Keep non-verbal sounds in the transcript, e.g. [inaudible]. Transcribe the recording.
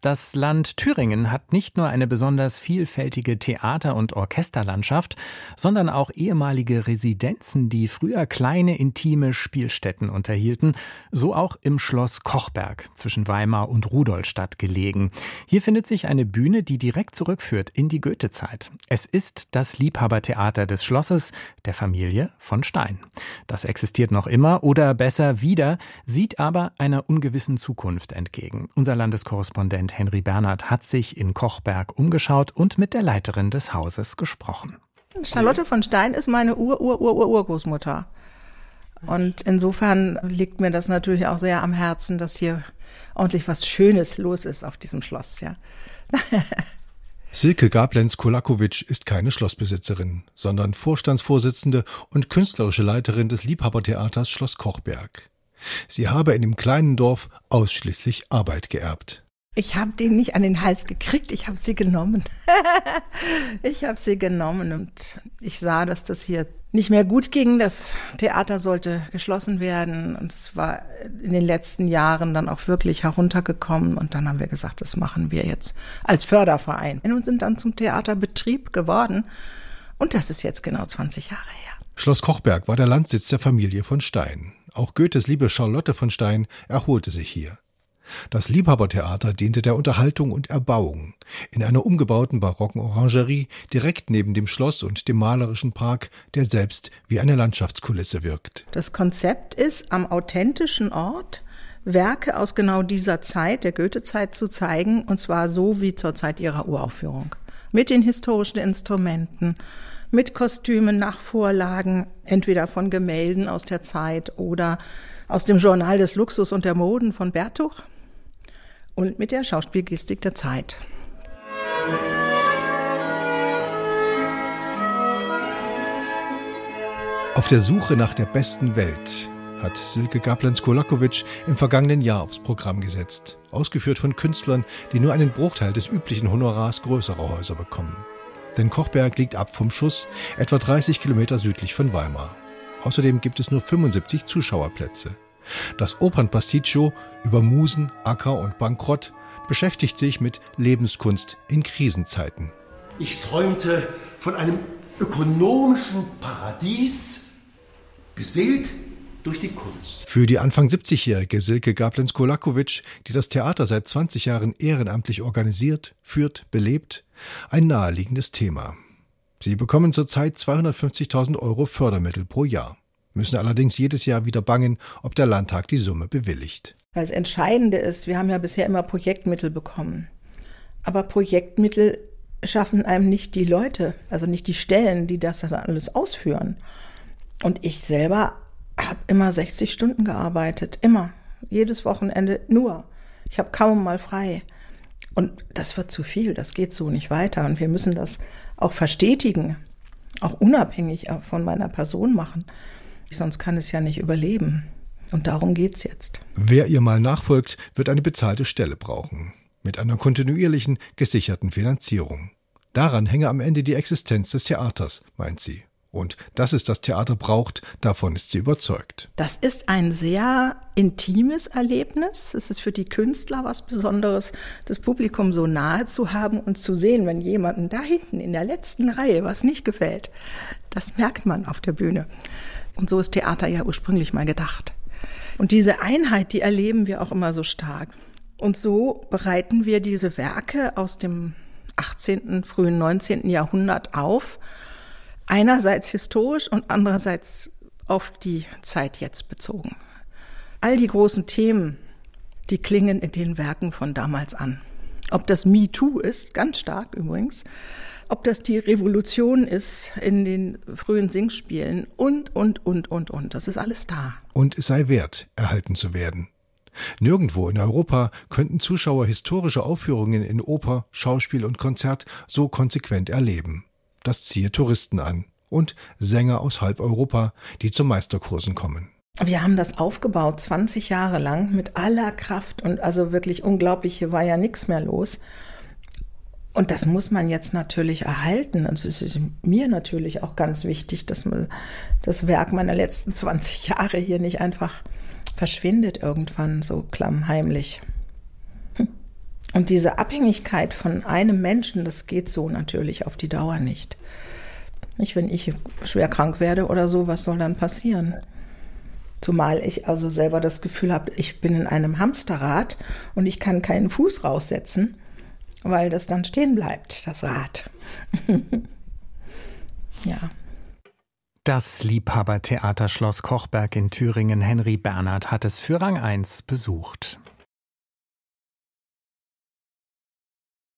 das Land Thüringen hat nicht nur eine besonders vielfältige Theater- und Orchesterlandschaft, sondern auch ehemalige Residenzen, die früher kleine intime Spielstätten unterhielten, so auch im Schloss Kochberg zwischen Weimar und Rudolstadt gelegen. Hier findet sich eine Bühne, die direkt zurückführt in die Goethezeit. Es ist das Liebhabertheater des Schlosses der Familie von Stein. Das existiert noch immer oder besser wieder, sieht aber einer ungewissen Zukunft entgegen. Unser Landeskorrespondent Korrespondent Henry Bernhard hat sich in Kochberg umgeschaut und mit der Leiterin des Hauses gesprochen. Charlotte von Stein ist meine Ur-Ur-Ur-Urgroßmutter. Und insofern liegt mir das natürlich auch sehr am Herzen, dass hier ordentlich was Schönes los ist auf diesem Schloss, ja. [laughs] Silke Gablenz-Kolakowitsch ist keine Schlossbesitzerin, sondern Vorstandsvorsitzende und künstlerische Leiterin des Liebhabertheaters Schloss Kochberg. Sie habe in dem kleinen Dorf ausschließlich Arbeit geerbt. Ich habe den nicht an den Hals gekriegt, ich habe sie genommen. [laughs] ich habe sie genommen und ich sah, dass das hier nicht mehr gut ging. Das Theater sollte geschlossen werden und es war in den letzten Jahren dann auch wirklich heruntergekommen und dann haben wir gesagt, das machen wir jetzt als Förderverein und sind dann zum Theaterbetrieb geworden und das ist jetzt genau 20 Jahre her. Schloss Kochberg war der Landsitz der Familie von Stein. Auch Goethes liebe Charlotte von Stein erholte sich hier. Das Liebhabertheater diente der Unterhaltung und Erbauung. In einer umgebauten barocken Orangerie direkt neben dem Schloss und dem malerischen Park, der selbst wie eine Landschaftskulisse wirkt. Das Konzept ist, am authentischen Ort Werke aus genau dieser Zeit, der Goethezeit, zu zeigen, und zwar so wie zur Zeit ihrer Uraufführung. Mit den historischen Instrumenten, mit Kostümen nach Vorlagen, entweder von Gemälden aus der Zeit oder aus dem Journal des Luxus und der Moden von Bertuch und mit der Schauspielgestik der Zeit. Auf der Suche nach der besten Welt hat Silke Gablenz-Kolakowitsch im vergangenen Jahr aufs Programm gesetzt. Ausgeführt von Künstlern, die nur einen Bruchteil des üblichen Honorars größerer Häuser bekommen. Denn Kochberg liegt ab vom Schuss, etwa 30 Kilometer südlich von Weimar. Außerdem gibt es nur 75 Zuschauerplätze. Das Opernpasticcio über Musen, Acker und Bankrott beschäftigt sich mit Lebenskunst in Krisenzeiten. Ich träumte von einem ökonomischen Paradies, beseelt durch die Kunst. Für die Anfang 70-jährige Silke Gablenz-Kolakowitsch, die das Theater seit 20 Jahren ehrenamtlich organisiert, führt, belebt, ein naheliegendes Thema. Sie bekommen zurzeit 250.000 Euro Fördermittel pro Jahr müssen allerdings jedes Jahr wieder bangen, ob der Landtag die Summe bewilligt. Das Entscheidende ist, wir haben ja bisher immer Projektmittel bekommen. Aber Projektmittel schaffen einem nicht die Leute, also nicht die Stellen, die das dann alles ausführen. Und ich selber habe immer 60 Stunden gearbeitet, immer, jedes Wochenende nur. Ich habe kaum mal frei. Und das wird zu viel, das geht so nicht weiter. Und wir müssen das auch verstetigen, auch unabhängig von meiner Person machen. Sonst kann es ja nicht überleben. Und darum geht's jetzt. Wer ihr mal nachfolgt, wird eine bezahlte Stelle brauchen. Mit einer kontinuierlichen, gesicherten Finanzierung. Daran hänge am Ende die Existenz des Theaters, meint sie. Und dass es das Theater braucht, davon ist sie überzeugt. Das ist ein sehr intimes Erlebnis. Es ist für die Künstler was Besonderes, das Publikum so nahe zu haben und zu sehen, wenn jemandem da hinten in der letzten Reihe was nicht gefällt. Das merkt man auf der Bühne. Und so ist Theater ja ursprünglich mal gedacht. Und diese Einheit, die erleben wir auch immer so stark. Und so bereiten wir diese Werke aus dem 18., frühen 19. Jahrhundert auf. Einerseits historisch und andererseits auf die Zeit jetzt bezogen. All die großen Themen, die klingen in den Werken von damals an. Ob das MeToo ist, ganz stark übrigens, ob das die Revolution ist in den frühen Singspielen und, und, und, und, und. Das ist alles da. Und es sei wert, erhalten zu werden. Nirgendwo in Europa könnten Zuschauer historische Aufführungen in Oper, Schauspiel und Konzert so konsequent erleben. Das ziehe Touristen an und Sänger aus halb Europa, die zu Meisterkursen kommen. Wir haben das aufgebaut, 20 Jahre lang, mit aller Kraft und also wirklich unglaublich, hier war ja nichts mehr los. Und das muss man jetzt natürlich erhalten. Und es ist mir natürlich auch ganz wichtig, dass man das Werk meiner letzten 20 Jahre hier nicht einfach verschwindet irgendwann so klammheimlich. Hm. Und diese Abhängigkeit von einem Menschen, das geht so natürlich auf die Dauer nicht. Nicht, wenn ich schwer krank werde oder so, was soll dann passieren? Zumal ich also selber das Gefühl habe, ich bin in einem Hamsterrad und ich kann keinen Fuß raussetzen weil das dann stehen bleibt, das Rad. [laughs] ja. Das Liebhabertheater Schloss Kochberg in Thüringen Henry Bernhard hat es für Rang 1 besucht.